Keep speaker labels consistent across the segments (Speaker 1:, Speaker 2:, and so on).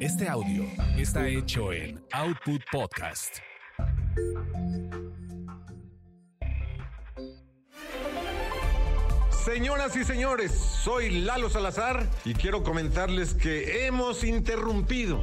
Speaker 1: Este audio está hecho en Output Podcast.
Speaker 2: Señoras y señores, soy Lalo Salazar y quiero comentarles que hemos interrumpido,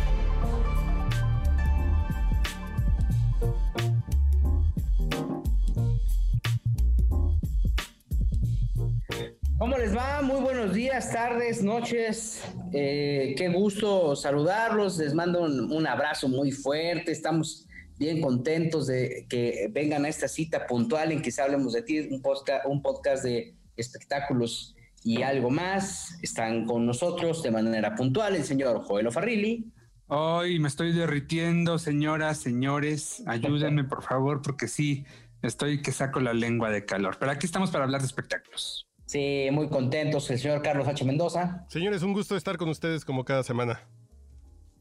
Speaker 3: Les va? Muy buenos días, tardes, noches. Eh, qué gusto saludarlos. Les mando un, abrazo muy fuerte. Estamos bien contentos de que vengan a esta cita puntual en que hablemos de ti, un podcast, un podcast de espectáculos y algo más. Están con nosotros de manera puntual el señor Joel Farrilli.
Speaker 4: Hoy me estoy derritiendo, señoras, señores. Ayúdenme, por favor, porque sí, estoy que saco la lengua de calor. Pero aquí estamos para hablar de espectáculos.
Speaker 3: Sí, muy contentos, el señor Carlos H. Mendoza.
Speaker 5: Señores, un gusto estar con ustedes como cada semana.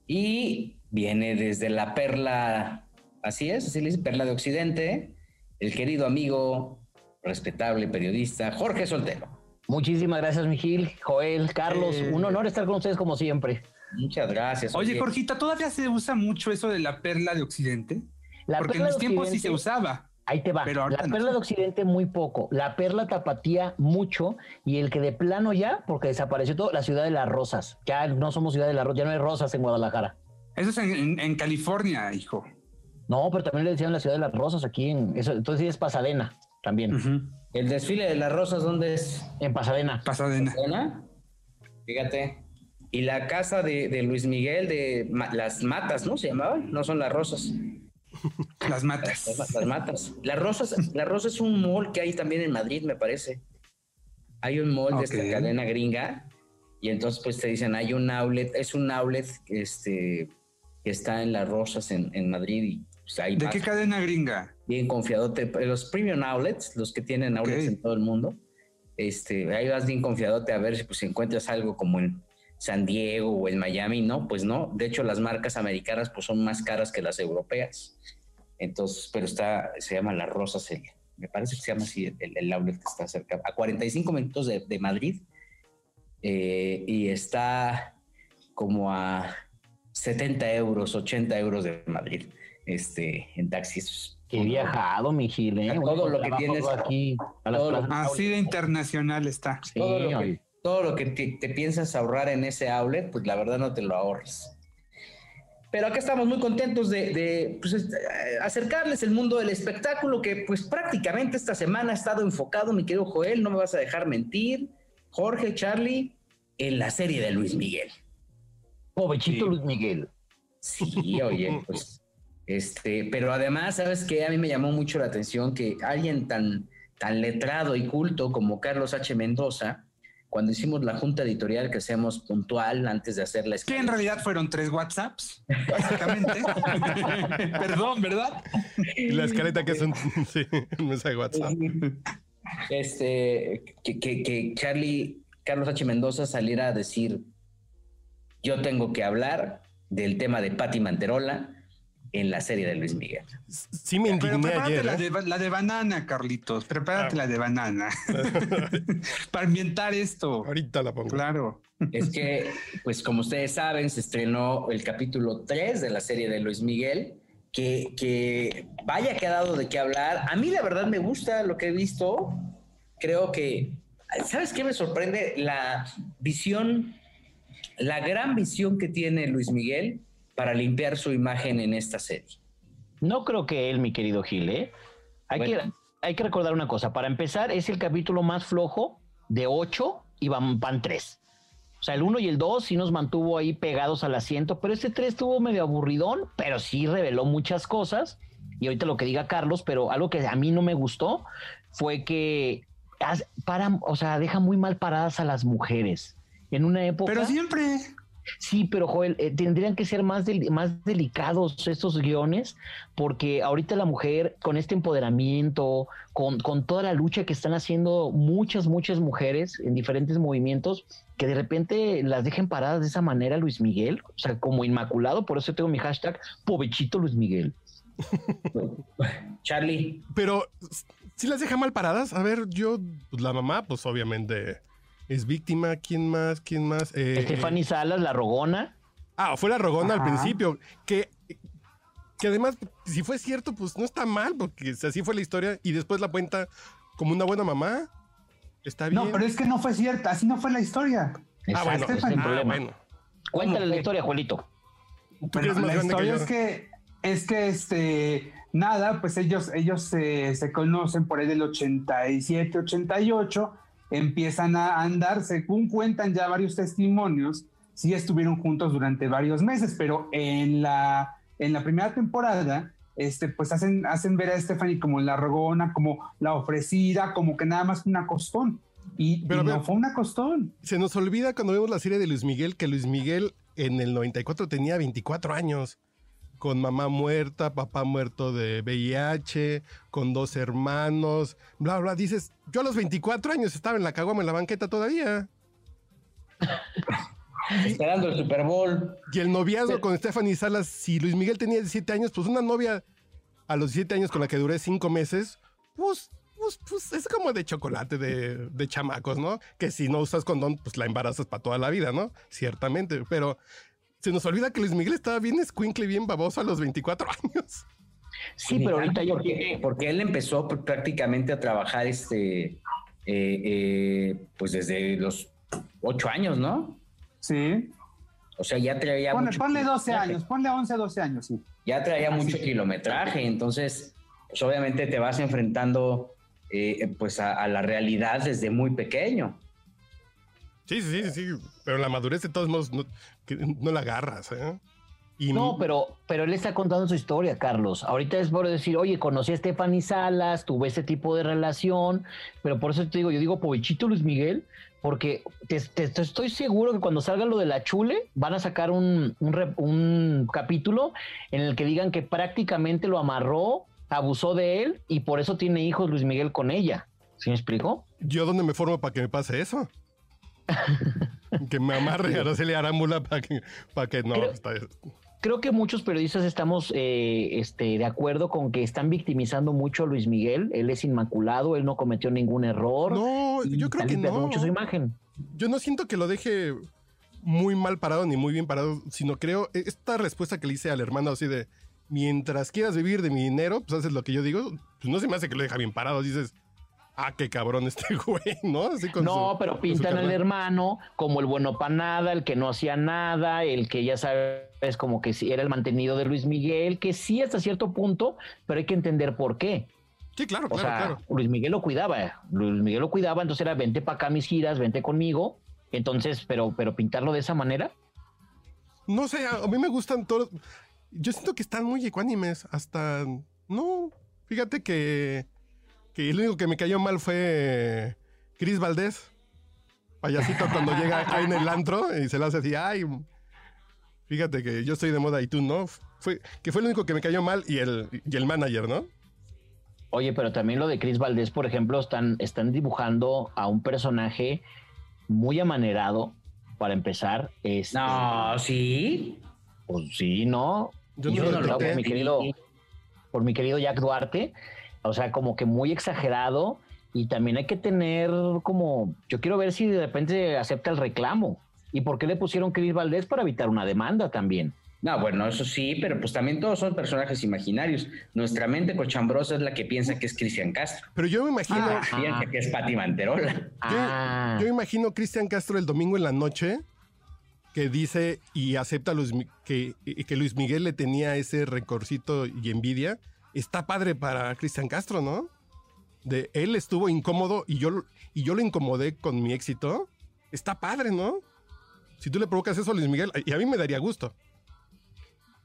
Speaker 3: Y viene desde la perla, así es, así le dice, perla de Occidente, el querido amigo, respetable periodista, Jorge Soltero.
Speaker 6: Muchísimas gracias, Miguel, Joel, Carlos.
Speaker 3: Eh,
Speaker 6: un honor estar con ustedes como siempre.
Speaker 3: Muchas gracias.
Speaker 4: Oye, Jorgita, ¿todavía se usa mucho eso de la perla de Occidente? Porque en los tiempos sí se usaba.
Speaker 6: Ahí te va. Pero la perla de Occidente muy poco, la perla tapatía mucho y el que de plano ya, porque desapareció todo, la ciudad de las rosas. Ya no somos ciudad de las rosas, ya no hay rosas en Guadalajara.
Speaker 4: Eso es en, California, hijo.
Speaker 6: No, pero también le decían la ciudad de las rosas aquí en eso. Entonces sí es Pasadena también.
Speaker 3: El desfile de las rosas, ¿dónde es?
Speaker 6: En Pasadena.
Speaker 4: Pasadena.
Speaker 3: Fíjate. Y la casa de, de Luis Miguel de las matas, ¿no? Se llamaban, no son las rosas.
Speaker 4: Las matas.
Speaker 3: Las, matas. Las rosas, la rosa es un mall que hay también en Madrid, me parece. Hay un mall de esta cadena gringa y entonces pues te dicen, hay un outlet, es un outlet este, que está en las rosas en, Madrid y
Speaker 4: pues, ¿De qué cadena gringa?
Speaker 3: Bien confiadote. Los premium outlets, los que tienen outlets en todo el mundo, este, ahí vas bien confiadote a ver si pues encuentras algo como en San Diego o en Miami, no, pues no. De hecho, las marcas americanas pues son más caras que las europeas. Entonces, pero está, se llama Las Rosas, me parece que se llama así el, el, outlet que está cerca, a 45 minutos de, de Madrid. Eh, y está como a 70 euros, 80 euros de Madrid, este, en taxis.
Speaker 6: Qué viajado, mi Gil, ¿eh?
Speaker 3: Todo lo que tienes
Speaker 6: aquí.
Speaker 4: así de internacional está.
Speaker 3: todo, lo que, todo lo que te, piensas ahorrar en ese outlet, pues la verdad no te lo ahorres. Pero acá estamos muy contentos de, pues, este, acercarles el mundo del espectáculo que pues prácticamente esta semana ha estado enfocado, mi querido Joel, no me vas a dejar mentir, Jorge, Charlie, en la serie de Luis Miguel.
Speaker 6: Pobrecito Luis Miguel.
Speaker 3: Sí, oye, pues, este, pero además, ¿sabes qué? A mí me llamó mucho la atención que alguien tan, tan letrado y culto como Carlos H. Mendoza, cuando hicimos la junta editorial que hacemos puntual antes de hacer la
Speaker 4: Que en realidad fueron tres WhatsApps, básicamente. Perdón, ¿verdad?
Speaker 5: La escaleta que es un, sí, mensaje de WhatsApp.
Speaker 3: Este, que, que, que Charlie, Carlos H. Mendoza saliera a decir, yo tengo que hablar del tema de Patti Manterola, en la serie de Luis Miguel.
Speaker 5: Sí me indigné Pero
Speaker 4: prepárate
Speaker 5: la,
Speaker 4: ¿eh? de, la, de, banana, Carlitos. Prepárate ah. la de banana. Para ambientar esto.
Speaker 5: Ahorita la pongo.
Speaker 4: Claro.
Speaker 3: Es que, pues como ustedes saben, se estrenó el capítulo 3 de la serie de Luis Miguel, que, que vaya que ha dado de qué hablar. A mí la verdad me gusta lo que he visto. Creo que, ¿sabes qué me sorprende? La visión, la gran visión que tiene Luis Miguel para limpiar su imagen en esta serie.
Speaker 6: No creo que él, mi querido Gil, ¿eh? Hay, que, hay que recordar una cosa. Para empezar, es el capítulo más flojo de ocho y van, van tres. O sea, el uno y el dos sí nos mantuvo ahí pegados al asiento, pero este tres estuvo medio aburridón, pero sí reveló muchas cosas. Y ahorita lo que diga Carlos, pero algo que a mí no me gustó fue que para, o sea, deja muy mal paradas a las mujeres. En una época.
Speaker 4: Pero siempre.
Speaker 6: Sí, pero Joel, eh, tendrían que ser más, del- más delicados estos guiones, porque ahorita la mujer, con este empoderamiento, con, con toda la lucha que están haciendo muchas, muchas mujeres en diferentes movimientos, que de repente las dejen paradas de esa manera, Luis Miguel, o sea, como inmaculado, por eso tengo mi hashtag, pobechito Luis Miguel.
Speaker 3: Charlie,
Speaker 5: Pero si las deja mal paradas, a ver, yo, pues, la mamá, pues obviamente es víctima. ¿Quién más? ¿Quién más? Eh,
Speaker 6: Stephanie Salas, la rogona.
Speaker 5: Ah, fue la rogona al principio. Que, que además, si fue cierto, pues no está mal, porque así fue la historia. Y después la cuenta como una buena mamá. Está bien.
Speaker 4: No, pero es que no fue cierta, así no fue la historia.
Speaker 5: ah, bueno.
Speaker 6: Es el
Speaker 5: Ah,
Speaker 6: problema.
Speaker 5: bueno.
Speaker 6: Cuéntale la historia, Juelito.
Speaker 5: Más
Speaker 4: la
Speaker 5: que
Speaker 4: historia es que es que este nada, pues ellos ellos se, se conocen por ahí del 87, 88, empiezan a andar, según cuentan ya varios testimonios, sí estuvieron juntos durante varios meses, pero en la en la primera temporada este, pues hacen, hacen ver a Stephanie como la rogona, como la ofrecida, como que nada más una costón. Y,
Speaker 5: Pero,
Speaker 4: y no
Speaker 5: pero-
Speaker 4: fue una costón.
Speaker 5: Se nos olvida cuando vemos la serie de Luis Miguel que Luis Miguel en el 94 tenía 24 años. Con mamá muerta, papá muerto de VIH, con dos hermanos, bla, bla. Dices, yo a los 24 años estaba en la caguama en la banqueta todavía.
Speaker 3: esperando el Super Bowl.
Speaker 5: Y el noviazgo con Stephanie Salas, si Luis Miguel tenía 17 años, pues una novia a los 17 años con la que duré 5 meses, pues, pues, pues es como de chocolate de, de chamacos, ¿no? Que si no usas condón, pues la embarazas para toda la vida, ¿no? Ciertamente, pero se nos olvida que Luis Miguel estaba bien escuincle, bien baboso a los 24 años.
Speaker 6: Sí, pero ahorita yo
Speaker 3: porque, porque él empezó pr- prácticamente a trabajar este eh, eh, pues desde los ocho años, ¿no?
Speaker 4: Sí.
Speaker 3: O sea, ya traía
Speaker 4: Ponle,
Speaker 3: mucho
Speaker 4: ponle 12
Speaker 3: kilometraje.
Speaker 4: años, ponle 11, 12 años, sí.
Speaker 3: Ya traía mucho
Speaker 4: sí.
Speaker 3: kilometraje, entonces, pues obviamente te vas enfrentando eh, pues a, a la realidad desde muy pequeño.
Speaker 5: Sí, sí, sí, sí, pero la madurez de todos modos no, la agarras, ¿eh? Y
Speaker 6: No, pero, pero él está contando su historia, Carlos. Ahorita es por decir, oye, conocí a Stephanie Salas, tuve ese tipo de relación, pero por eso te digo, yo digo, pobechito Luis Miguel, porque te, te- te estoy seguro que cuando salga lo de la chule, van a sacar un, un capítulo en el que digan que prácticamente lo amarró, abusó de él y por eso tiene hijos Luis Miguel con ella. ¿Sí me explico?
Speaker 5: ¿Yo dónde me formo para que me pase eso? que me amarre a Araceli Arámbula para que, para que no.
Speaker 6: Creo-
Speaker 5: está-
Speaker 6: Creo que muchos periodistas estamos eh, este, de acuerdo con que están victimizando mucho a Luis Miguel. Él es inmaculado, él no cometió ningún error.
Speaker 5: No, yo creo que no.
Speaker 6: mucho su imagen.
Speaker 5: Yo no siento que lo deje muy mal parado ni muy bien parado, sino creo esta respuesta que le hice al hermano así de mientras quieras vivir de mi dinero, pues haces lo que yo digo, pues no se me hace que lo deja bien parado, dices, ah, qué cabrón este güey, ¿no? Así con
Speaker 6: No,
Speaker 5: su-
Speaker 6: pero pintan al hermano como el bueno para nada, el que no hacía nada, el que ya sabes como que sí era el mantenido de Luis Miguel, que sí hasta cierto punto, pero hay que entender por qué.
Speaker 5: Sí, claro,
Speaker 6: O
Speaker 5: claro,
Speaker 6: sea,
Speaker 5: claro.
Speaker 6: Luis Miguel lo cuidaba, Luis Miguel lo cuidaba, entonces era vente para acá mis giras, vente conmigo. Entonces, pero, pero pintarlo de esa manera,
Speaker 5: No sé, a a mí me gustan todos. Yo siento que están muy ecuánimes. Hasta. No. Fíjate que. Que el único que me cayó mal fue. Chris Valdés. Payasito cuando llega ahí en el antro y se le hace así. Ay. Fíjate que yo estoy de moda y tú no. Fue, que fue el único que me cayó mal y el, y el manager, ¿no?
Speaker 6: Oye, pero también lo de Chris Valdés, por ejemplo, están, están dibujando a un personaje muy amanerado, para empezar. Este,
Speaker 3: No, sí.
Speaker 6: Pues sí, ¿no?
Speaker 5: Yo
Speaker 6: Y
Speaker 5: no lo
Speaker 6: por
Speaker 5: noté.
Speaker 6: mi querido, por mi querido Jack Duarte, o sea, como que muy exagerado y también hay que tener como, yo quiero ver si de repente acepta el reclamo. ¿Y por qué le pusieron Chris Valdés para evitar una demanda también?
Speaker 3: No, bueno, eso sí, pero pues también todos son personajes imaginarios. Nuestra mente cochambrosa es la que piensa que es Cristian Castro.
Speaker 5: Pero yo me imagino.
Speaker 3: Que piensa que es Pati Manterola.
Speaker 5: Yo,
Speaker 6: Ah,
Speaker 5: yo imagino a Cristian Castro el domingo en la noche que dice y acepta a Luis que, que Luis Miguel le tenía ese rencorcito y envidia. Está padre para Cristian Castro, ¿no? De él estuvo incómodo y yo, lo- y yo lo incomodé con mi éxito. Está padre, ¿no? Si tú le provocas eso a Luis Miguel, y a mí me daría gusto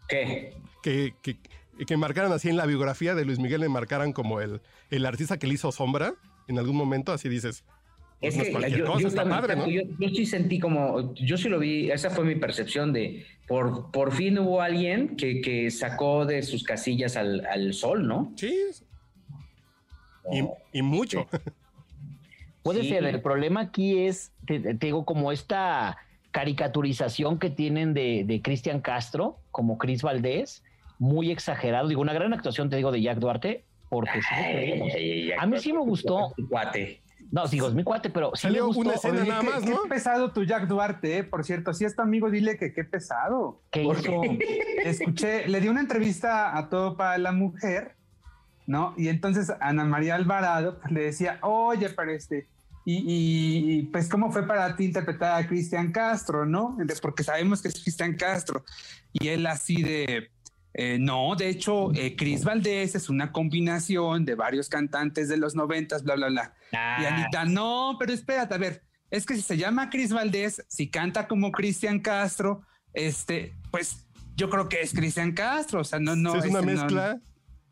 Speaker 3: ¿Qué?
Speaker 5: que, que, que marcaran así en la biografía de Luis Miguel, le marcaran como el, el artista que le hizo sombra en algún momento, así dices,
Speaker 3: es que yo, yo, sí sentí como, yo sí lo vi, esa fue mi percepción de, por, por fin hubo alguien que, que sacó de sus casillas al, al sol, ¿no?
Speaker 5: Sí. Y, mucho.
Speaker 6: Puede ser, el problema aquí es, te, digo, como esta caricaturización que tienen de, de Cristian Castro, como Cris Valdés, muy exagerado. Digo, una gran actuación, te digo, de Jack Duarte, porque sí A mí sí me gustó.
Speaker 3: Cuate.
Speaker 6: No, digo, es mi cuate, pero
Speaker 5: sí Salió una escena nada más,
Speaker 4: ¿no? Qué pesado tu Jack Duarte, eh, por cierto. Si es tu amigo, dile que qué pesado.
Speaker 6: ¿Qué hizo?
Speaker 4: Escuché, le di una entrevista a Todo para la Mujer, ¿no? Y entonces Ana María Alvarado pues, le decía, oye, pero este, y, pues cómo fue para ti interpretar a Cristian Castro, ¿no? Porque sabemos que es Cristian Castro. Y él así de, eh, no, de hecho, eh, Cris Valdés es una combinación de varios cantantes de los noventas, bla, bla, bla. Y ah. Anita, no, pero espérate, a ver, es que si se llama Cris Valdés, si canta como Cristian Castro, este, pues yo creo que es Cristian Castro, o sea, no, no.
Speaker 5: Es una mezcla.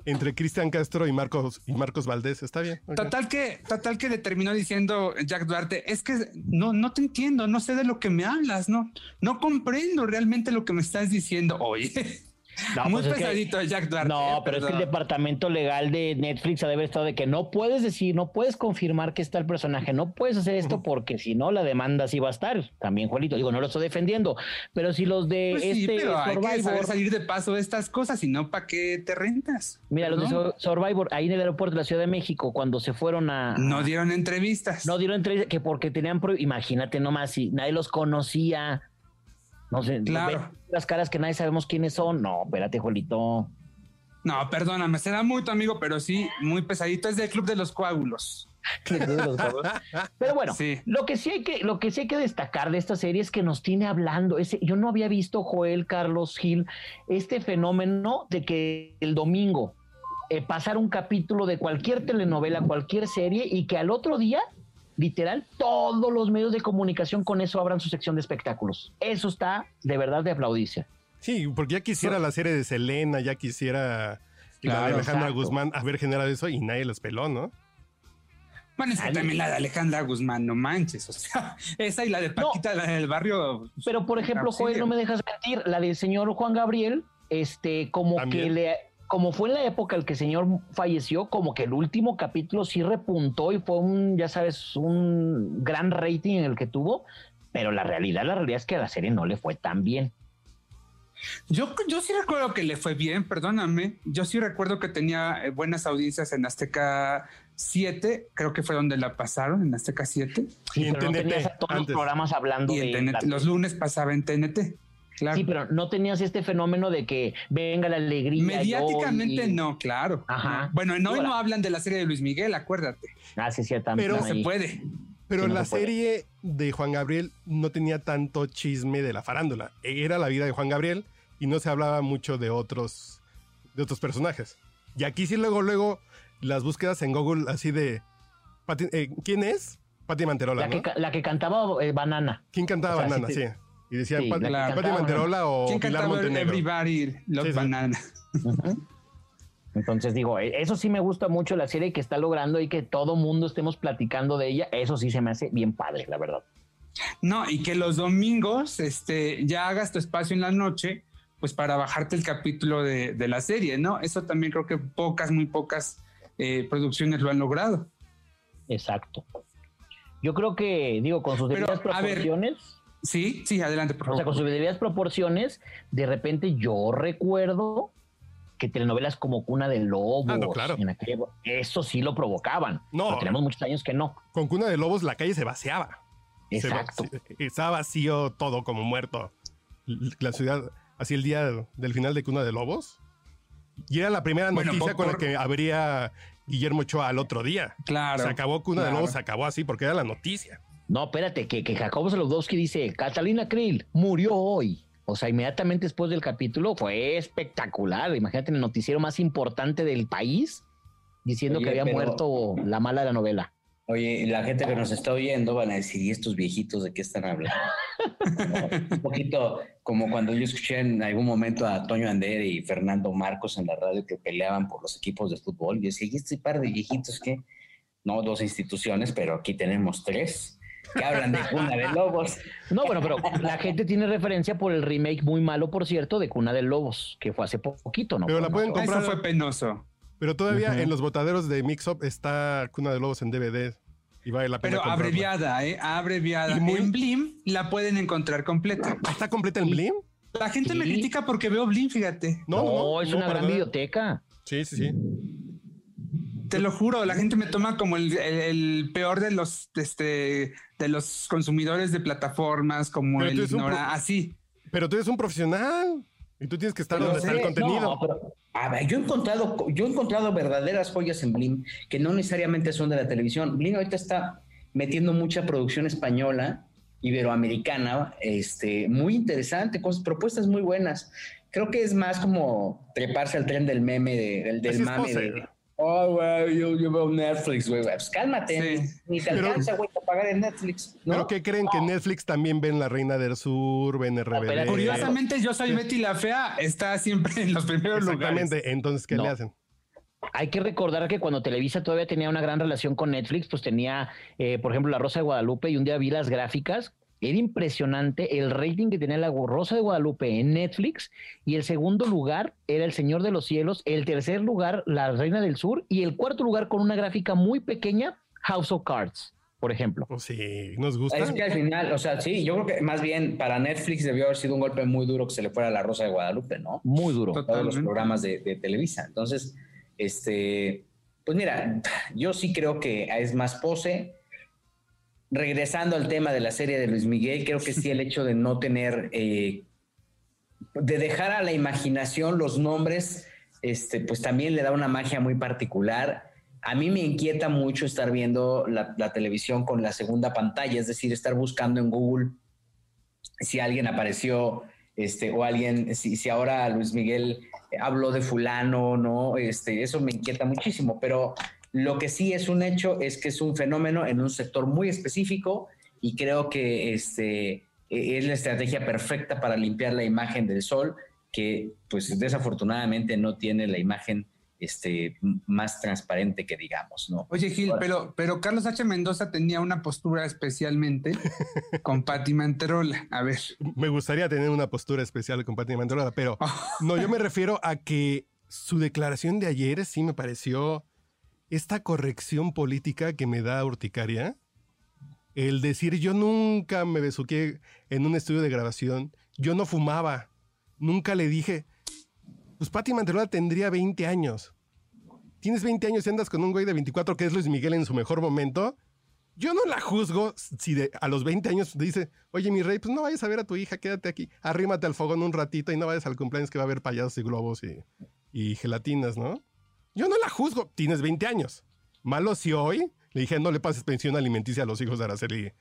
Speaker 5: entre Cristian Castro y Marcos y Marcos Valdés, está bien.
Speaker 4: Total que, total que le terminó diciendo Jack Duarte, es que no, no te entiendo, no sé de lo que me hablas, no, no comprendo realmente lo que me estás diciendo. Oye, no, Muy pues pesadito Jack Duarte.
Speaker 6: No, pero es que el departamento legal de Netflix ha de haber estado de que no puedes decir, no puedes confirmar que está el personaje, no puedes hacer esto porque si no la demanda sí va a estar. También, Juanito, digo, no lo estoy defendiendo, pero si los de pues este
Speaker 4: Survivor. Hay que saber salir de paso de estas cosas y no para qué te rentas.
Speaker 6: Mira, los de Survivor, ahí en el aeropuerto de la Ciudad de México, cuando se fueron a.
Speaker 4: No dieron entrevistas.
Speaker 6: No dieron entrevistas, que porque tenían. Imagínate nomás, si nadie los conocía no sé,
Speaker 4: claro.
Speaker 6: las caras que nadie sabemos quiénes son. No, espérate, Jolito.
Speaker 4: No, perdóname, será muy tu amigo, pero sí, muy pesadito. Es del Club de los Coágulos.
Speaker 6: Pero bueno, lo que sí hay que, lo que sí hay que destacar de esta serie es que nos tiene hablando. Ese, yo no había visto Joel Carlos Gil este fenómeno de que el domingo eh, pasar un capítulo de cualquier telenovela, cualquier serie, y que al otro día literal, todos los medios de comunicación con eso abran su sección de espectáculos. Eso está de verdad de aplaudirse.
Speaker 5: Sí, porque ya quisiera la serie de Selena, ya quisiera la de Alejandra Guzmán haber generado eso y nadie los peló, ¿no?
Speaker 4: Bueno, es que también la de Alejandra Guzmán, no manches, o sea, esa y la de Paquita, la del barrio.
Speaker 6: Pero por ejemplo, Joel, no me dejas mentir, la del señor Juan Gabriel, este, como que le como fue en la época en que el señor falleció, como que el último capítulo sí repuntó y fue un, ya sabes, un gran rating en el que tuvo, pero la realidad, la realidad es que a la serie no le fue tan bien.
Speaker 4: Yo, yo sí recuerdo que le fue bien, perdóname. Yo sí recuerdo que tenía eh, buenas audiencias en Azteca 7, creo que fue donde la pasaron, en Azteca 7.
Speaker 6: Sí, pero no tenías todos los programas hablando
Speaker 4: de... los lunes pasaba en TNT.
Speaker 6: Sí, pero no tenías este fenómeno de que venga la alegría.
Speaker 4: Mediáticamente no, claro. Ajá. Bueno, en hoy no hablan de la serie de Luis Miguel, acuérdate.
Speaker 6: Ah, sí, ciertamente.
Speaker 4: Pero se puede.
Speaker 5: Pero la serie de Juan Gabriel no tenía tanto chisme de la farándula. Era la vida de Juan Gabriel y no se hablaba mucho de otros, de otros personajes. Y aquí sí luego, luego, las búsquedas en Google así de... Eh, ¿Quién es? Pati Manterola,
Speaker 6: la, que, la que cantaba eh, Banana.
Speaker 5: ¿Quién cantaba Banana? sí. Y decían sí, Manterola o
Speaker 4: ¿Quién
Speaker 5: Pilar Montenegro.
Speaker 4: Everybody Love Banana.
Speaker 6: Entonces digo, e, eso sí me gusta mucho la serie que está logrando y que todo mundo estemos platicando de ella. Eso sí se me hace bien padre, la verdad.
Speaker 4: No, y que los domingos este, ya hagas tu espacio en la noche, pues para bajarte el capítulo de, la serie, ¿no? Eso también creo que pocas, muy pocas eh, producciones lo han logrado.
Speaker 6: Exacto. Yo creo que, digo, con sus debidas proporciones.
Speaker 4: Sí, sí, adelante,
Speaker 6: por favor. O sea, con sus debidas proporciones, de repente yo recuerdo que telenovelas como Cuna de Lobos, ah,
Speaker 5: claro.
Speaker 6: eso sí lo provocaban. No. tenemos muchos años que no.
Speaker 5: Con Cuna de Lobos la calle se vaciaba.
Speaker 6: Exacto.
Speaker 5: estaba vacío todo como muerto. La ciudad, así el día del final de Cuna de Lobos. Y era la primera noticia con la que habría Guillermo Ochoa al otro día.
Speaker 4: Claro.
Speaker 5: Se acabó Cuna de Lobos, se acabó así porque era la noticia.
Speaker 6: No, espérate, que, que Jacobo Saludowski dice, Catalina Krill murió hoy. O sea, inmediatamente después del capítulo fue espectacular. Imagínate el noticiero más importante del país diciendo que había muerto la mala de la novela.
Speaker 3: Oye, la gente que nos está oyendo van a decir, ¿y estos viejitos de qué están hablando? un poquito como cuando yo escuché en algún momento a Toño Ander y Fernando Marcos en la radio que peleaban por los equipos de fútbol. Y decía, ¿y este par de viejitos qué? no dos instituciones, pero aquí tenemos tres que hablan de Cuna de Lobos.
Speaker 6: No, bueno, pero la gente tiene referencia por el remake muy malo, por cierto, de Cuna de Lobos, que fue hace poquito, ¿no?
Speaker 5: Pero la pueden comprar.
Speaker 4: Eso fue penoso.
Speaker 5: Pero todavía en los botaderos de Mixup está Cuna de Lobos en DVD. Y vale la pena
Speaker 4: Pero abreviada, ¿eh? Abreviada. Y En Blim la pueden encontrar completa.
Speaker 5: ¿Está completa en Blim?
Speaker 4: La gente me critica porque veo Blim, fíjate.
Speaker 6: No, no, es una gran biblioteca.
Speaker 5: Sí, sí, sí.
Speaker 4: Te lo juro, la gente me toma como el, peor de los, este, de los consumidores de plataformas, como el ignora, así.
Speaker 5: Pero tú eres un profesional y tú tienes que estar donde está el contenido.
Speaker 3: a ver, yo he encontrado, yo he encontrado verdaderas joyas en Blim que no necesariamente son de la televisión. Blim ahorita está metiendo mucha producción española, iberoamericana, este, muy interesante, cosas, propuestas muy buenas. Creo que es más como treparse al tren del meme, del, del mame de, Oh, güey, yo, veo Netflix, güey. Pues cálmate, ni te alcanza, güey, para pagar el Netflix.
Speaker 5: ¿Pero qué creen? ¿Que Netflix también ven La Reina del Sur, ven RBD?
Speaker 4: Curiosamente, Yo Soy Betty la Fea está siempre en los primeros
Speaker 5: Exactamente. Entonces, ¿qué le hacen?
Speaker 6: Hay que recordar que cuando Televisa todavía tenía una gran relación con Netflix, pues tenía, eh, por ejemplo, La Rosa de Guadalupe y un día vi las gráficas era impresionante el rating que tenía la Rosa de Guadalupe en Netflix y el segundo lugar era El Señor de los Cielos, el tercer lugar La Reina del Sur y el cuarto lugar con una gráfica muy pequeña House of Cards. Por ejemplo.
Speaker 5: Oh, sí, nos gusta.
Speaker 3: Es que al final, o sea, sí, yo creo que más bien para Netflix debió haber sido un golpe muy duro que se le fuera a la Rosa de Guadalupe, ¿no?
Speaker 6: Muy duro.
Speaker 3: Todos los programas de, de Televisa. Entonces, este, pues mira, yo sí creo que es más pose regresando al tema de la serie de Luis Miguel, creo que sí el hecho de no tener, eh, de dejar a la imaginación los nombres, este, pues también le da una magia muy particular. A mí me inquieta mucho estar viendo la, televisión con la segunda pantalla, es decir, estar buscando en Google si alguien apareció, este, o alguien, si, si ahora Luis Miguel habló de fulano, ¿no? Este, eso me inquieta muchísimo, pero lo que sí es un hecho es que es un fenómeno en un sector muy específico y creo que este, e, es la estrategia perfecta para limpiar la imagen del sol, que pues desafortunadamente no tiene la imagen este, más transparente que digamos, ¿no?
Speaker 4: Oye, Gil, pero, pero Carlos H. Mendoza tenía una postura especialmente con Patti Manterola. A ver.
Speaker 5: Me gustaría tener una postura especial con Patti Manterola, pero no, yo me refiero a que su declaración de ayer sí me pareció esta corrección política que me da urticaria, el decir yo nunca me besuqué en un estudio de grabación, yo no fumaba, nunca le dije, pues Pati Manterola tendría 20 años. Tienes 20 años y andas con un güey de 24 que es Luis Miguel en su mejor momento. Yo no la juzgo si a los 20 años dice, oye mi rey, pues no vayas a ver a tu hija, quédate aquí, arrímate al fogón un ratito y no vayas al cumpleaños que va a haber payasos y globos y gelatinas, ¿no? Yo no la juzgo. Tienes 20 años. Malo si hoy le dije, no le pases pensión alimenticia a los hijos de Araceli.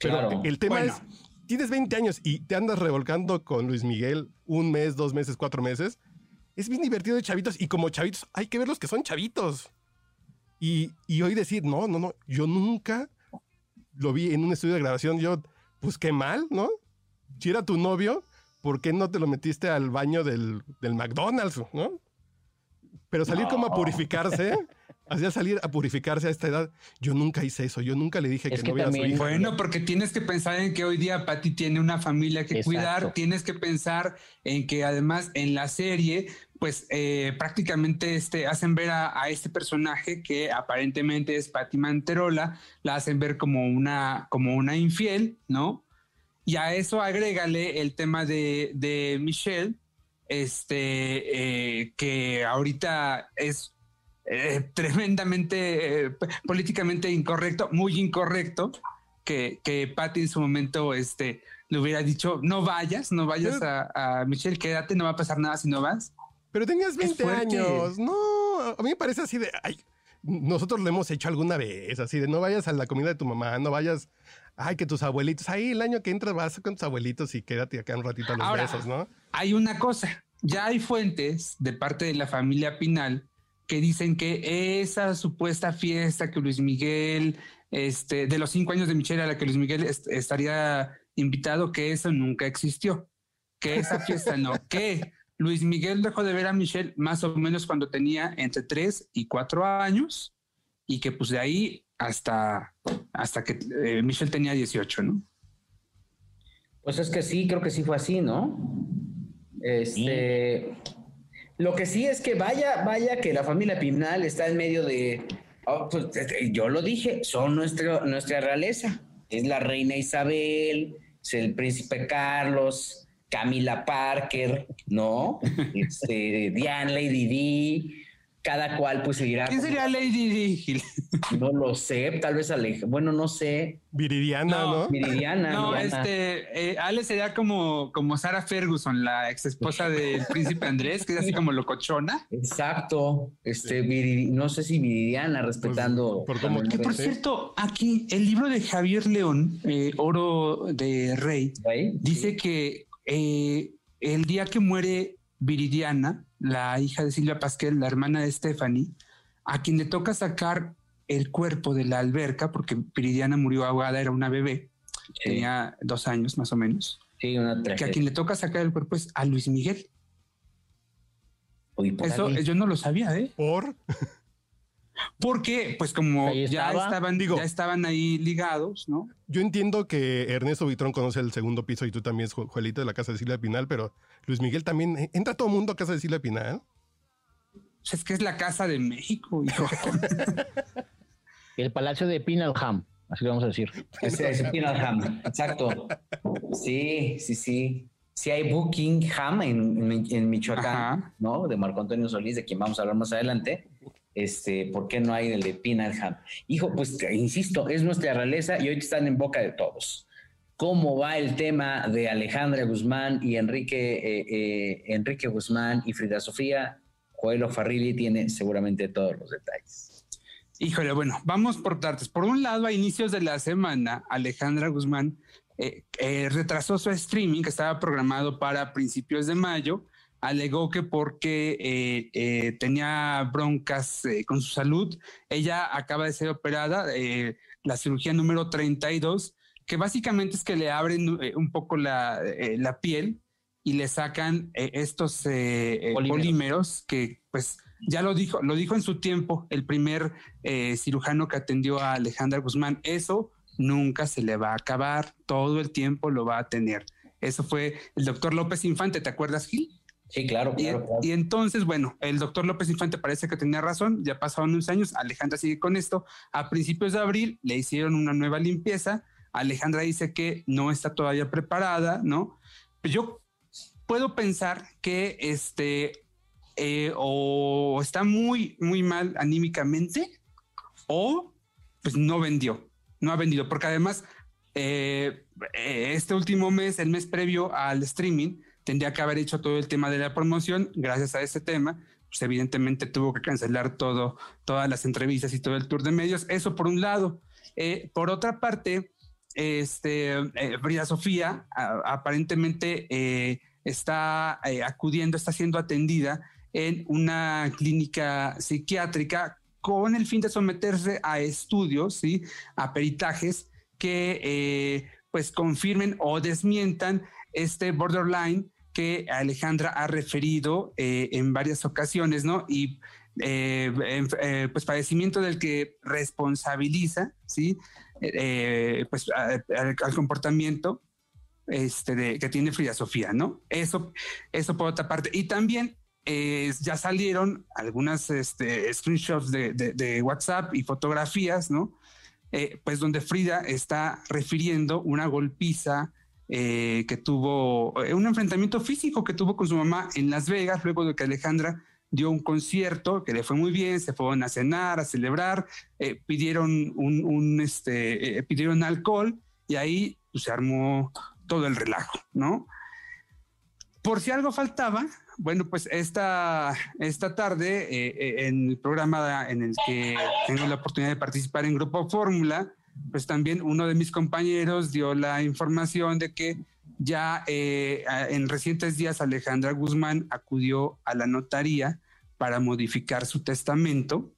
Speaker 5: Pero el tema es, tienes 20 años y te andas revolcando con Luis Miguel un mes, dos meses, cuatro meses. Es bien divertido de chavitos y como chavitos hay que ver los que son chavitos. Y, y hoy decir, no, no, no, yo nunca lo vi en un estudio de grabación. Yo, pues qué mal, ¿no? Si era tu novio, ¿por qué no te lo metiste al baño del, del McDonald's, ¿no? Pero salir como a purificarse, hacía salir a purificarse a esta edad. Yo nunca hice eso, yo nunca le dije que, no a su hija.
Speaker 4: Bueno, porque tienes que pensar en que hoy día Patty tiene una familia que cuidar, tienes que pensar en que además en la serie pues eh, prácticamente este, hacen ver a, este personaje que aparentemente es Patty Manterola, la hacen ver como una, como una infiel, ¿no? Y a eso agrégale el tema de, de Michelle, este, eh, que ahorita es eh, tremendamente eh, políticamente incorrecto, muy incorrecto, que, que Patty en su momento este, le hubiera dicho, no vayas, no vayas a, Michelle, quédate, no va a pasar nada si no vas.
Speaker 5: Pero tenías 20 años, no, a mí me parece así de, ay, nosotros lo hemos hecho alguna vez, así de, no vayas a la comida de tu mamá, no vayas ay, que tus abuelitos, ahí el año que entras vas con tus abuelitos y quédate acá un ratito a los besos, ¿no?
Speaker 4: Hay una cosa, ya hay fuentes de parte de la familia Pinal que dicen que esa supuesta fiesta que Luis Miguel, este, de los cinco años de Michelle a la que Luis Miguel estaría invitado, que eso nunca existió, que esa fiesta no, que Luis Miguel dejó de ver a Michelle más o menos cuando tenía entre tres y cuatro años y que pues de ahí hasta, hasta que eh, Michelle tenía 18, ¿no?
Speaker 3: Pues es que sí, creo que sí fue así, ¿no? Este, lo que sí es que vaya, vaya que la familia Pinal está en medio de, oh, pues, yo lo dije, son nuestra, nuestra realeza, es la reina Isabel, es el príncipe Carlos, Camila Parker, ¿no? Este, Diane Lady D, cada cual pues seguirá.
Speaker 4: ¿Quién sería Lady D?
Speaker 3: No lo sé, tal vez Aleja. Bueno, no sé.
Speaker 5: Viridiana, ¿no?
Speaker 3: Viridiana.
Speaker 4: No, este, eh, Ale sería como, como Sarah Ferguson, la ex esposa del príncipe Andrés, que es así como locochona.
Speaker 3: Exacto. Este, no sé si Viridiana, respetando.
Speaker 4: Pues, por que por cierto, aquí el libro de Javier León, eh, Oro de Rey, dice que eh, el día que muere Viridiana, la hija de Silvia Pasquel, la hermana de Stephanie, a quien le toca sacar el cuerpo de la alberca, porque Viridiana murió ahogada, era una bebé, tenía dos años más o menos.
Speaker 3: Sí, una
Speaker 4: que a quien le toca sacar el cuerpo es a Luis Miguel. Eso yo no lo sabía, ¿eh?
Speaker 5: ¿Por?
Speaker 4: Porque, pues como ya estaban, Digo, ya estaban ahí ligados, ¿no?
Speaker 5: Yo entiendo que Ernesto Vitrón conoce el segundo piso y tú también, Juelito, de la casa de Silvia Pinal, pero Luis Miguel también, ¿eh? ¿entra todo el mundo a casa de Silvia Pinal?
Speaker 4: Pues es que es la casa de México, hijo.
Speaker 6: el Palacio de Pinalham, así lo vamos a decir.
Speaker 3: Es, es Pinalham, exacto. Sí, sí, sí. Sí hay Buckingham en, en, Michoacán, ¿no? De Marco Antonio Solís, de quien vamos a hablar más adelante este, ¿por qué no hay el de Pinalham? Hijo, pues insisto, es nuestra realeza y hoy están en boca de todos. ¿Cómo va el tema de Alejandra Guzmán y Enrique, eh, eh, Enrique Guzmán y Frida Sofía? Joelo Farrilli tiene seguramente todos los detalles.
Speaker 4: Híjole, bueno, vamos por partes. Por un lado, a inicios de la semana, Alejandra Guzmán eh, retrasó su streaming que estaba programado para principios de mayo alegó que porque eh, eh, tenía broncas eh, con su salud, ella acaba de ser operada, la cirugía número 32, que básicamente es que le abren un poco la, piel y le sacan estos polímeros. que pues ya lo dijo, lo dijo en su tiempo el primer cirujano que atendió a Alejandra Guzmán, eso nunca se le va a acabar, todo el tiempo lo va a tener. Eso fue el doctor López Infante, ¿te acuerdas, Gil?
Speaker 3: Sí, claro, claro,
Speaker 4: y, entonces, bueno, el doctor López Infante parece que tenía razón, ya pasaron unos años, Alejandra sigue con esto. A principios de abril le hicieron una nueva limpieza. Alejandra dice que no está todavía preparada, ¿no? Pues yo puedo pensar que este eh, o está muy, muy mal anímicamente o pues no vendió, no ha vendido, porque además eh, eh, este último mes, el mes previo al streaming, tendría que haber hecho todo el tema de la promoción. Gracias a ese tema, pues evidentemente tuvo que cancelar todo, todas las entrevistas y todo el tour de medios. Eso por un lado. Eh, por otra parte, este, eh, Sofía aparentemente eh, está acudiendo, está siendo atendida en una clínica psiquiátrica con el fin de someterse a estudios, ¿sí? a peritajes que pues confirmen o desmientan este borderline que Alejandra ha referido eh, en varias ocasiones, ¿no? Y eh, eh, pues padecimiento del que responsabiliza, ¿sí? pues al, comportamiento este, que tiene Frida Sofía, ¿no? Eso, eso por otra parte. Y también ya salieron algunas este, screenshots de, de, WhatsApp y fotografías, ¿no? pues donde Frida está refiriendo una golpiza eh, que tuvo eh, un enfrentamiento físico que tuvo con su mamá en Las Vegas, luego de que Alejandra dio un concierto que le fue muy bien, se fueron a cenar, a celebrar, eh, pidieron un, este, pidieron alcohol y ahí pues, se armó todo el relajo, ¿no? Por si algo faltaba, bueno, pues esta, esta tarde en el programa en el que tengo la oportunidad de participar en Grupo Fórmula, pues también uno de mis compañeros dio la información de que ya eh, en recientes días Alejandra Guzmán acudió a la notaría para modificar su testamento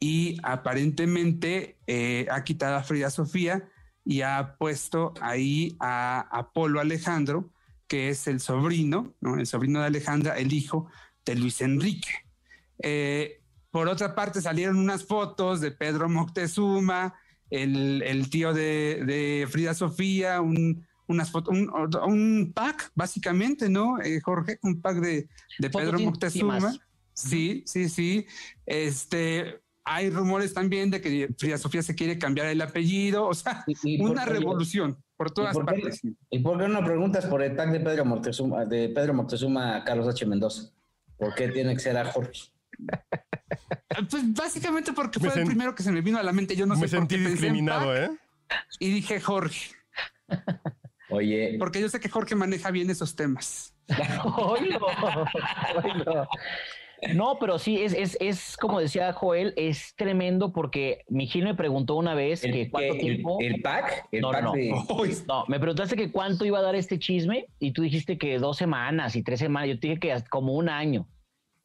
Speaker 4: y aparentemente eh, ha quitado a Frida Sofía y ha puesto ahí a Apolo Alejandro, que es el sobrino, ¿no? el sobrino de Alejandra, el hijo de Luis Enrique. Eh, Por otra parte, salieron unas fotos de Pedro Moctezuma, el, tío de, Frida Sofía, un, unas fotos, un, pack, básicamente, ¿no? Eh, Jorge, un pack de, de Pedro Moctezuma. Sí, sí, sí. Este, hay rumores también de que Frida Sofía se quiere cambiar el apellido, o sea, una revolución por todas partes.
Speaker 3: ¿Y por qué no preguntas por el tag de Pedro Moctezuma, de Pedro Moctezuma a Carlos H. Mendoza? ¿Por qué tiene que ser a Jorge?
Speaker 4: Pues básicamente porque fue el primero que se me vino a la mente. Yo no
Speaker 5: me sentí discriminado, ¿eh?
Speaker 4: Y dije Jorge.
Speaker 3: Oye.
Speaker 4: Porque yo sé que Jorge maneja bien esos temas.
Speaker 6: No, pero sí, es, es, es como decía Joel, es tremendo porque mi Gil me preguntó una vez que cuánto tiempo.
Speaker 3: El, pack, el
Speaker 6: no,
Speaker 3: pack
Speaker 6: no,
Speaker 3: de...
Speaker 6: no, me preguntaste que cuánto iba a dar este chisme y tú dijiste que dos semanas y tres semanas. Yo te dije que como un año.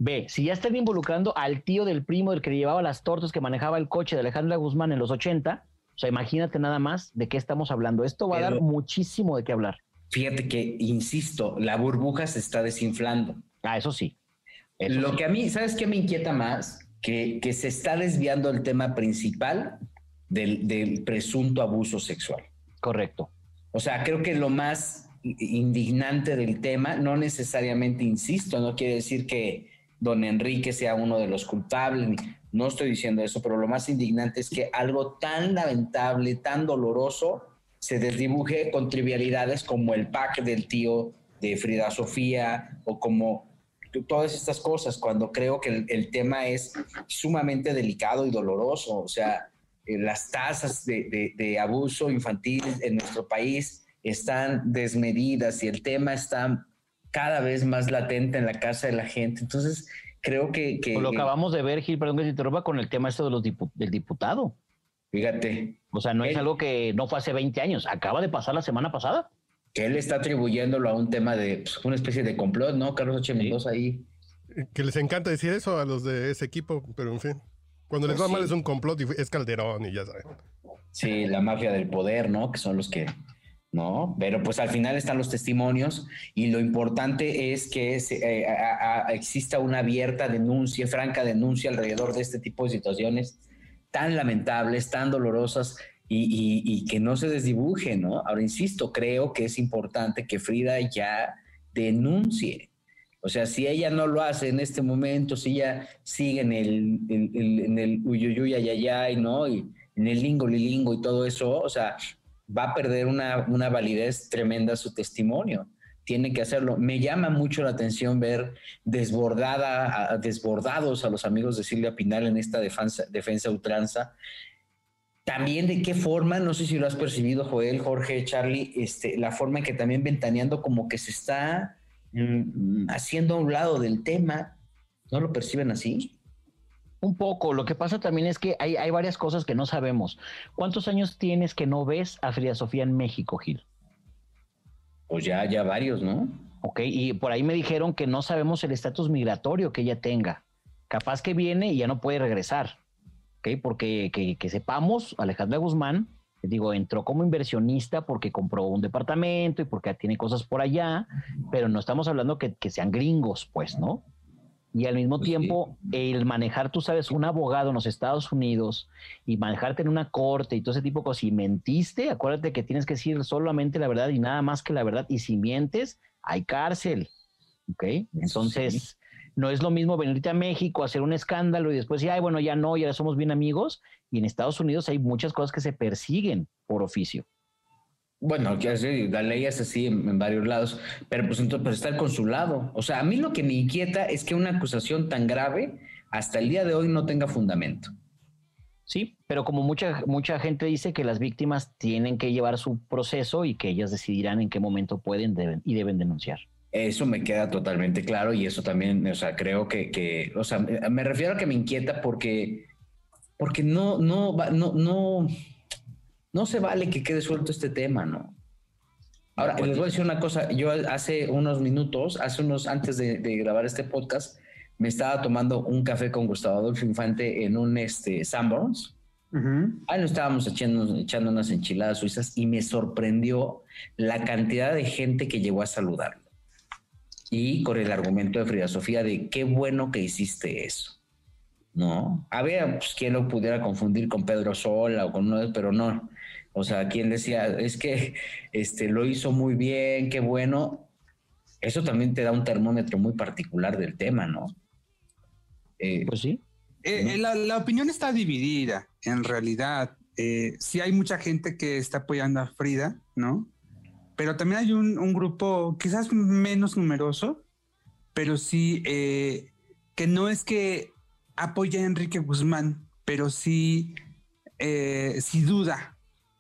Speaker 6: Ve, si ya están involucrando al tío del primo del que llevaba las tortas, que manejaba el coche de Alejandra Guzmán en los 80, o sea, imagínate nada más de qué estamos hablando. Esto va a dar muchísimo de qué hablar.
Speaker 3: Fíjate que, insisto, la burbuja se está desinflando.
Speaker 6: Ah, eso sí.
Speaker 3: Lo que a mí, ¿sabes qué me inquieta más? Que, que se está desviando el tema principal del, del presunto abuso sexual.
Speaker 6: Correcto.
Speaker 3: O sea, creo que lo más indignante del tema, no necesariamente, insisto, no quiere decir que don Enrique sea uno de los culpables, no estoy diciendo eso, pero lo más indignante es que algo tan lamentable, tan doloroso, se desdibuje con trivialidades como el pack del tío de Frida Sofía o como todas estas cosas, cuando creo que el, tema es sumamente delicado y doloroso. O sea, eh, las tasas de, de, abuso infantil en nuestro país están desmedidas y el tema está cada vez más latente en la casa de la gente. Entonces, creo que... que
Speaker 6: lo acabamos de ver, Gil, perdón que te interrumpa, con el tema esto de los del diputado.
Speaker 3: Fíjate.
Speaker 6: O sea, no es algo que no fue hace 20 años, acaba de pasar la semana pasada.
Speaker 3: Que él está atribuyéndolo a un tema de pues, una especie de complot, ¿no? Carlos H. Mendoza ahí.
Speaker 5: Que les encanta decir eso a los de ese equipo, pero en fin. Cuando les pues va mal es un complot y es Calderón y ya saben.
Speaker 3: Sí, la mafia del poder, ¿no? Que son los que ¿no? Pero pues al final están los testimonios y lo importante es que eh, exista una abierta denuncia, franca denuncia alrededor de este tipo de situaciones tan lamentables, tan dolorosas y, que no se desdibuje, ¿no? Ahora, insisto, creo que es importante que Frida ya denuncie. O sea, si ella no lo hace en este momento, si ella sigue en el, en, ¿no? Y en el lingo, lilingo y todo eso, o sea, va a perder una, una validez tremenda su testimonio. Tiene que hacerlo. Me llama mucho la atención ver desbordada, desbordados a los amigos de Silvia Pinal en esta defensa, defensa ultranza. También de qué forma, no sé si lo has percibido, Joel, Jorge, Charlie, este, la forma en que también ventaneando como que se está mm, haciendo a un lado del tema. ¿No lo perciben así?
Speaker 6: Un poco. Lo que pasa también es que hay, hay, varias cosas que no sabemos. ¿Cuántos años tienes que no ves a Frida Sofía en México, Gil?
Speaker 3: Pues ya, ya varios, ¿no?
Speaker 6: Ok, y por ahí me dijeron que no sabemos el estatus migratorio que ella tenga. Capaz que viene y ya no puede regresar. Ok, porque que, sepamos, Alejandra Guzmán, digo, entró como inversionista porque compró un departamento y porque tiene cosas por allá, pero no estamos hablando que, que sean gringos, pues, ¿no? Y al mismo pues tiempo, el manejar, tú sabes, un abogado en los Estados Unidos y manejarte en una corte y todo ese tipo de cosas, si mentiste, acuérdate que tienes que decir solamente la verdad y nada más que la verdad. Y si mientes, hay cárcel. ¿Ok? Entonces, no es lo mismo venirte a México, hacer un escándalo y después decir, ay, bueno, ya no, ya somos bien amigos. Y en Estados Unidos hay muchas cosas que se persiguen por oficio.
Speaker 3: Bueno, la ley es así en, varios lados, pero pues entonces pues está el consulado. O sea, a mí lo que me inquieta es que una acusación tan grave hasta el día de hoy no tenga fundamento.
Speaker 6: Sí, pero como mucha, mucha gente dice que las víctimas tienen que llevar su proceso y que ellas decidirán en qué momento pueden deben, y deben denunciar.
Speaker 3: Eso me queda totalmente claro y eso también, o sea, creo que, que o sea, me refiero a que me inquieta porque, porque no, no, no, no, no se vale que quede suelto este tema, ¿no? Ahora, les voy a decir una cosa. Yo hace unos minutos, hace unos, antes de, grabar este podcast, me estaba tomando un café con Gustavo Adolfo Infante en un este, Sanborns. Ahí nos estábamos echando, echando unas enchiladas suizas y me sorprendió la cantidad de gente que llegó a saludarlo. Y con el argumento de Frida Sofía de qué bueno que hiciste eso. ¿no? Había pues, quien lo pudiera confundir con Pedro Sola o con uno, pero no. O sea, quien decía, es que este, lo hizo muy bien, qué bueno. Eso también te da un termómetro muy particular del tema, ¿no?
Speaker 6: Eh, pues sí.
Speaker 4: Eh, eh, la, opinión está dividida, en realidad. sí hay mucha gente que está apoyando a Frida, ¿no? Pero también hay un, grupo quizás menos numeroso, pero sí que no es que apoya a Enrique Guzmán, pero sí, sí duda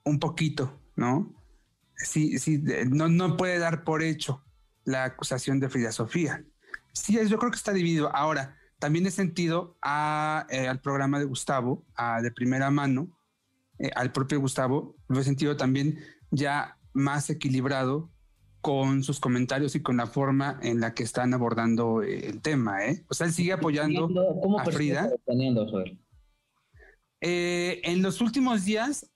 Speaker 4: un poquito, ¿no? Sí, sí, no, no puede dar por hecho la acusación de Frida Sofía. Sí, yo creo que está dividido. Ahora, también he sentido eh, al programa de Gustavo, de primera mano, eh, al propio Gustavo, lo he sentido también ya más equilibrado con sus comentarios y con la forma en la que están abordando eh, el tema. O sea, él sigue apoyando a Frida. en los últimos días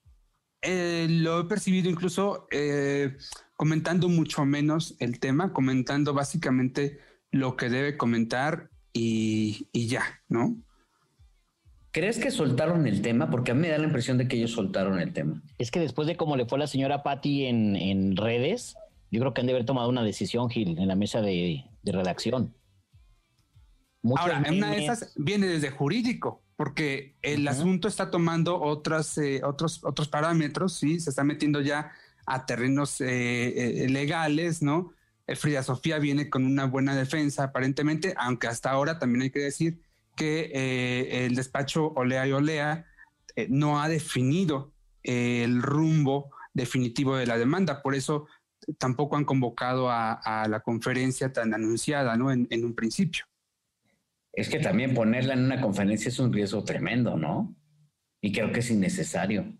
Speaker 4: lo he percibido incluso comentando mucho menos el tema, comentando básicamente lo que debe comentar y, ya, ¿no?
Speaker 3: ¿Crees que soltaron el tema? Porque a mí me da la impresión de que ellos soltaron el tema.
Speaker 6: Es que después de cómo le fue a la señora Patti en, redes, yo creo que han de haber tomado una decisión, Gil, en la mesa de, redacción.
Speaker 4: Ahora, una de esas viene desde jurídico, porque el asunto está tomando otras, eh, otros, otros parámetros, sí, se está metiendo ya a terrenos eh, eh, legales, ¿no? Eh, Frida Sofía viene con una buena defensa aparentemente, aunque hasta ahora también hay que decir que el despacho Olea y Olea no ha definido el rumbo definitivo de la demanda, por eso tampoco han convocado a, la conferencia tan anunciada, ¿no? En, un principio.
Speaker 3: Es que también ponerla en una conferencia es un riesgo tremendo, ¿no? Y creo que es innecesario.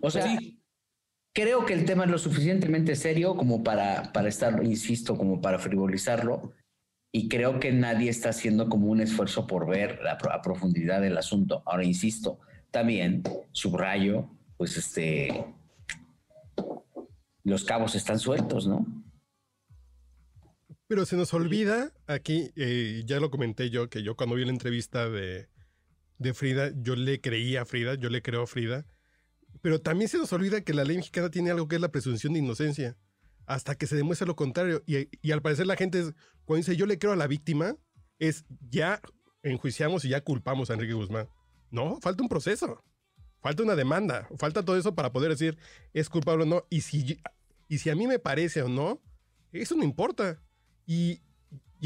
Speaker 3: O sea, Creo que el tema es lo suficientemente serio como para, para estar, insisto, como para frivolizarlo. Y creo que nadie está haciendo como un esfuerzo por ver la, a profundidad del asunto. Ahora, insisto, también subrayo, pues este, los cabos están sueltos, ¿no?
Speaker 5: Pero se nos olvida aquí, eh, ya lo comenté yo, que yo cuando vi la entrevista de, de Frida, yo le creía a Frida, yo le creo a Frida, pero también se nos olvida que la ley mexicana tiene algo que es la presunción de inocencia, hasta que se demuestre lo contrario. Y, al parecer la gente, cuando dice yo le creo a la víctima, es ya enjuiciamos y ya culpamos a Enrique Guzmán. No, falta un proceso, falta una demanda, falta todo eso para poder decir es culpable o no. Y si, y si a mí me parece o no, eso no importa. Y,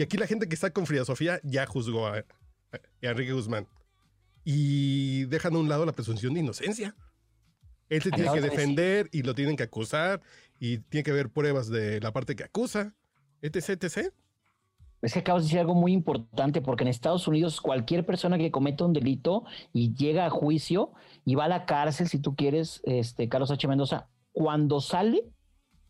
Speaker 5: aquí la gente que está con Frida Sofía ya juzgó a, a Enrique Guzmán. Y dejan a un lado la presunción de inocencia. Él se tiene que defender y lo tienen que acusar y tiene que haber pruebas de la parte que acusa, etc, etc.
Speaker 6: Es que acabas de decir algo muy importante porque en Estados Unidos cualquier persona que cometa un delito y llega a juicio y va a la cárcel, si tú quieres, este Carlos H. Mendoza, cuando sale,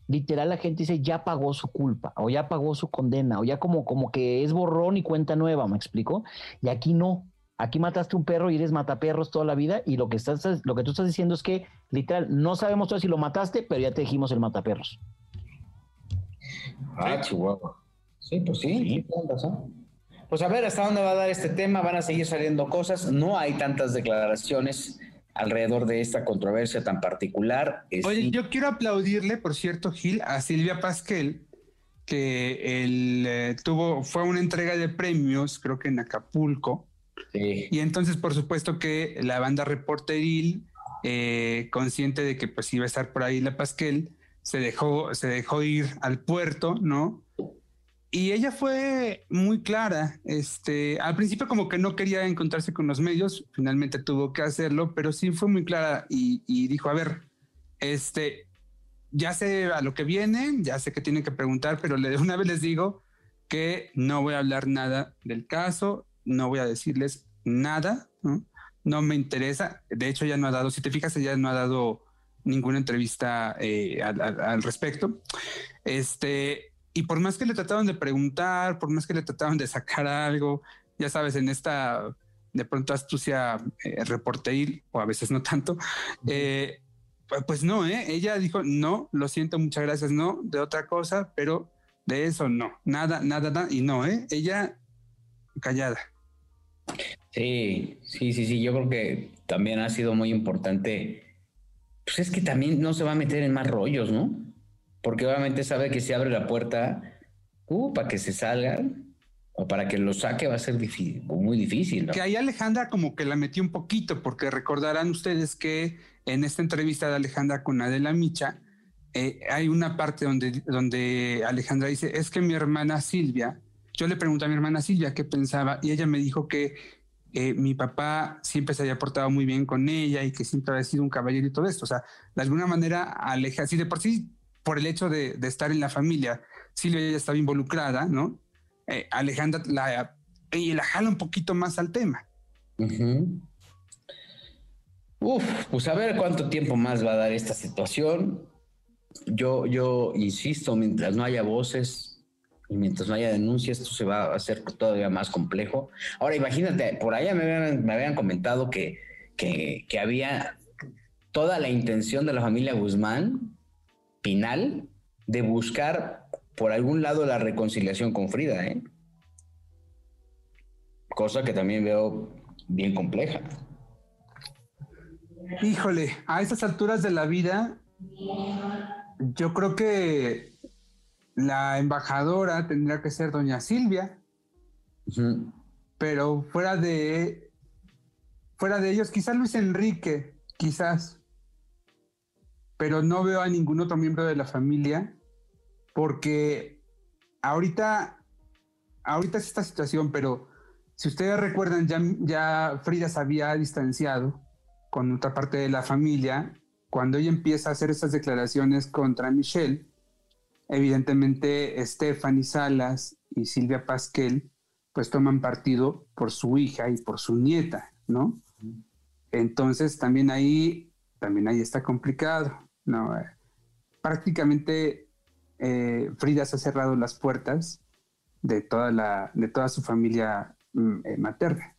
Speaker 6: literal la gente dice ya pagó su culpa o ya pagó su condena o ya como, como que es borrón y cuenta nueva, ¿me explico? Y aquí no. Aquí mataste un perro y eres mataperros toda la vida y lo que, estás, lo que tú estás diciendo es que literal no sabemos todavía si lo mataste, pero ya te dijimos el mataperros.
Speaker 3: Ah, Chihuahua. Sí, pues sí, Pues a ver hasta dónde va a dar este tema, van a seguir saliendo cosas, no hay tantas declaraciones alrededor de esta controversia tan particular.
Speaker 4: Oye, yo quiero aplaudirle, por cierto, Gil, a Silvia Pasquel, que él eh, tuvo, fue una entrega de premios, creo que en Acapulco, y entonces, por supuesto que la banda reporteril, eh, consciente de que pues iba a estar por ahí la Pasquel, se dejó, se dejó ir al puerto, ¿no? Y ella fue muy clara. Este, al principio como que no quería encontrarse con los medios, finalmente tuvo que hacerlo, pero sí fue muy clara y, y dijo, a ver, este, ya sé a lo que viene, ya sé que tienen que preguntar, pero de una vez les digo que no voy a hablar nada del caso, no voy a decirles nada, ¿no? me interesa. De hecho, ya no ha dado, si te fijas, ya no ha dado ninguna entrevista eh, al, respecto. Este, y por más que le trataban de preguntar, por más que le trataban de sacar algo, ya sabes, en esta de pronto astucia eh, reporteril, o a veces no tanto, eh, pues no, ¿eh? ella dijo, no, lo siento, muchas gracias, no, de otra cosa, pero de eso no, nada, nada, nada, y no, ¿eh? ella callada.
Speaker 3: Sí, sí, sí, sí. Yo creo que también ha sido muy importante. Pues es que también no se va a meter en más rollos, ¿no? Porque obviamente sabe que si abre la puerta, uh, para que se salgan o para que lo saque va a ser difícil, muy difícil. ¿no?
Speaker 4: Que ahí Alejandra como que la metió un poquito, porque recordarán ustedes que en esta entrevista de Alejandra con Adela Micha, eh, hay una parte donde, donde Alejandra dice, es que mi hermana Silvia, yo le pregunté a mi hermana Silvia qué pensaba y ella me dijo que eh, mi papá siempre se había portado muy bien con ella y que siempre había sido un caballero y todo esto. O sea, de alguna manera aleja, así de por sí, por el hecho de, estar en la familia, Silvia ya estaba involucrada, ¿no? Eh, Alejandra la, y la jala un poquito más al tema.
Speaker 3: Uf, pues a ver cuánto tiempo más va a dar esta situación. Yo, yo insisto, mientras no haya voces, y mientras no haya denuncias, esto se va a hacer todavía más complejo. Ahora, imagínate, por allá me habían, me habían comentado que, que, había toda la intención de la familia Guzmán, Pinal, de buscar por algún lado la reconciliación con Frida, ¿eh? Cosa que también veo bien compleja.
Speaker 4: Híjole, a estas alturas de la vida, yo creo que la embajadora tendría que ser doña Silvia. Pero fuera de fuera de ellos, quizás Luis Enrique, quizás. Pero no veo a ningún otro miembro de la familia porque ahorita ahorita es esta situación, pero si ustedes recuerdan ya ya Frida se había distanciado con otra parte de la familia. Cuando ella empieza a hacer estas declaraciones contra Michelle evidentemente Stephanie Salas y Silvia Pasquel pues toman partido por su hija y por su nieta, ¿no? Entonces también ahí, también ahí está complicado, ¿no? Prácticamente eh, Frida se ha cerrado las puertas de toda, la, de toda su familia mm, eh, materna.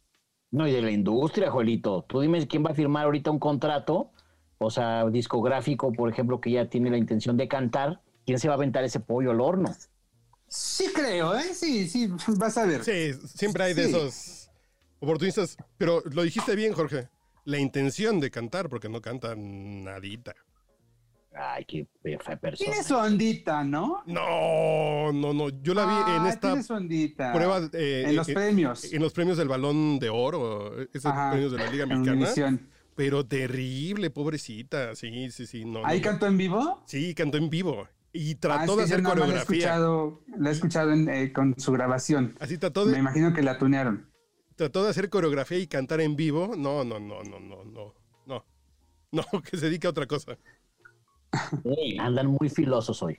Speaker 6: No, y de la industria, Joelito. Tú dime quién va a firmar ahorita un contrato, o sea, discográfico, por ejemplo, que ya tiene la intención de cantar ¿quién se va a aventar ese pollo al horno?
Speaker 4: Sí creo, ¿eh? Sí, sí, vas a ver.
Speaker 5: Sí, siempre hay de esos oportunistas. Pero lo dijiste bien, Jorge. La intención de cantar, porque no canta nadita.
Speaker 6: Ay, qué persona.
Speaker 4: Tiene su ondita, ¿no?
Speaker 5: No, no, no. Yo la vi en esta prueba.
Speaker 4: Eh, en los
Speaker 5: eh,
Speaker 4: premios.
Speaker 5: En los premios del Balón de Oro, esos premios de la Liga Mexicana. Pero terrible, pobrecita. Sí, sí, sí. No,
Speaker 4: ¿Ahí cantó en vivo?
Speaker 5: Sí, cantó en vivo. Y trató ah, de hacer coreografía.
Speaker 4: La he escuchado, eh, con su grabación.
Speaker 5: Así trató de.
Speaker 4: Me imagino que la tunearon.
Speaker 5: Trató de hacer coreografía y cantar en vivo. No, no, no, no, no, no. No, no que se dedique a otra cosa.
Speaker 6: Andan muy filosos hoy.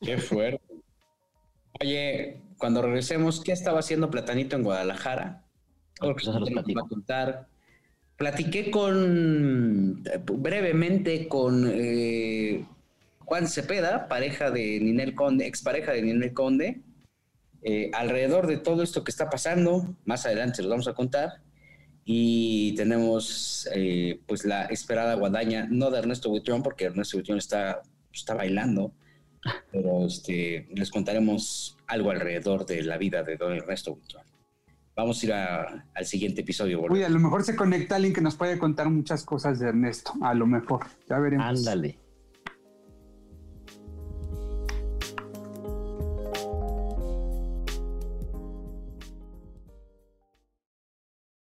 Speaker 3: Qué fuerte. Oye, cuando regresemos, ¿qué estaba haciendo Platanito en Guadalajara?
Speaker 6: Pues se los platico.
Speaker 3: a contar. Platiqué con brevemente con eh, Juan Cepeda, pareja de Ninel Conde, expareja de Ninel Conde, eh, alrededor de todo esto que está pasando, más adelante se los vamos a contar, y tenemos eh, pues la esperada guadaña, no de Ernesto Buitrón, porque Ernesto Buitrón está, está bailando, pero este, les contaremos algo alrededor de la vida de don Ernesto Buitrón. Vamos a ir al siguiente episodio.
Speaker 4: Uy, a lo mejor se conecta alguien que nos puede contar muchas cosas de Ernesto, a lo mejor, ya veremos.
Speaker 6: Ándale.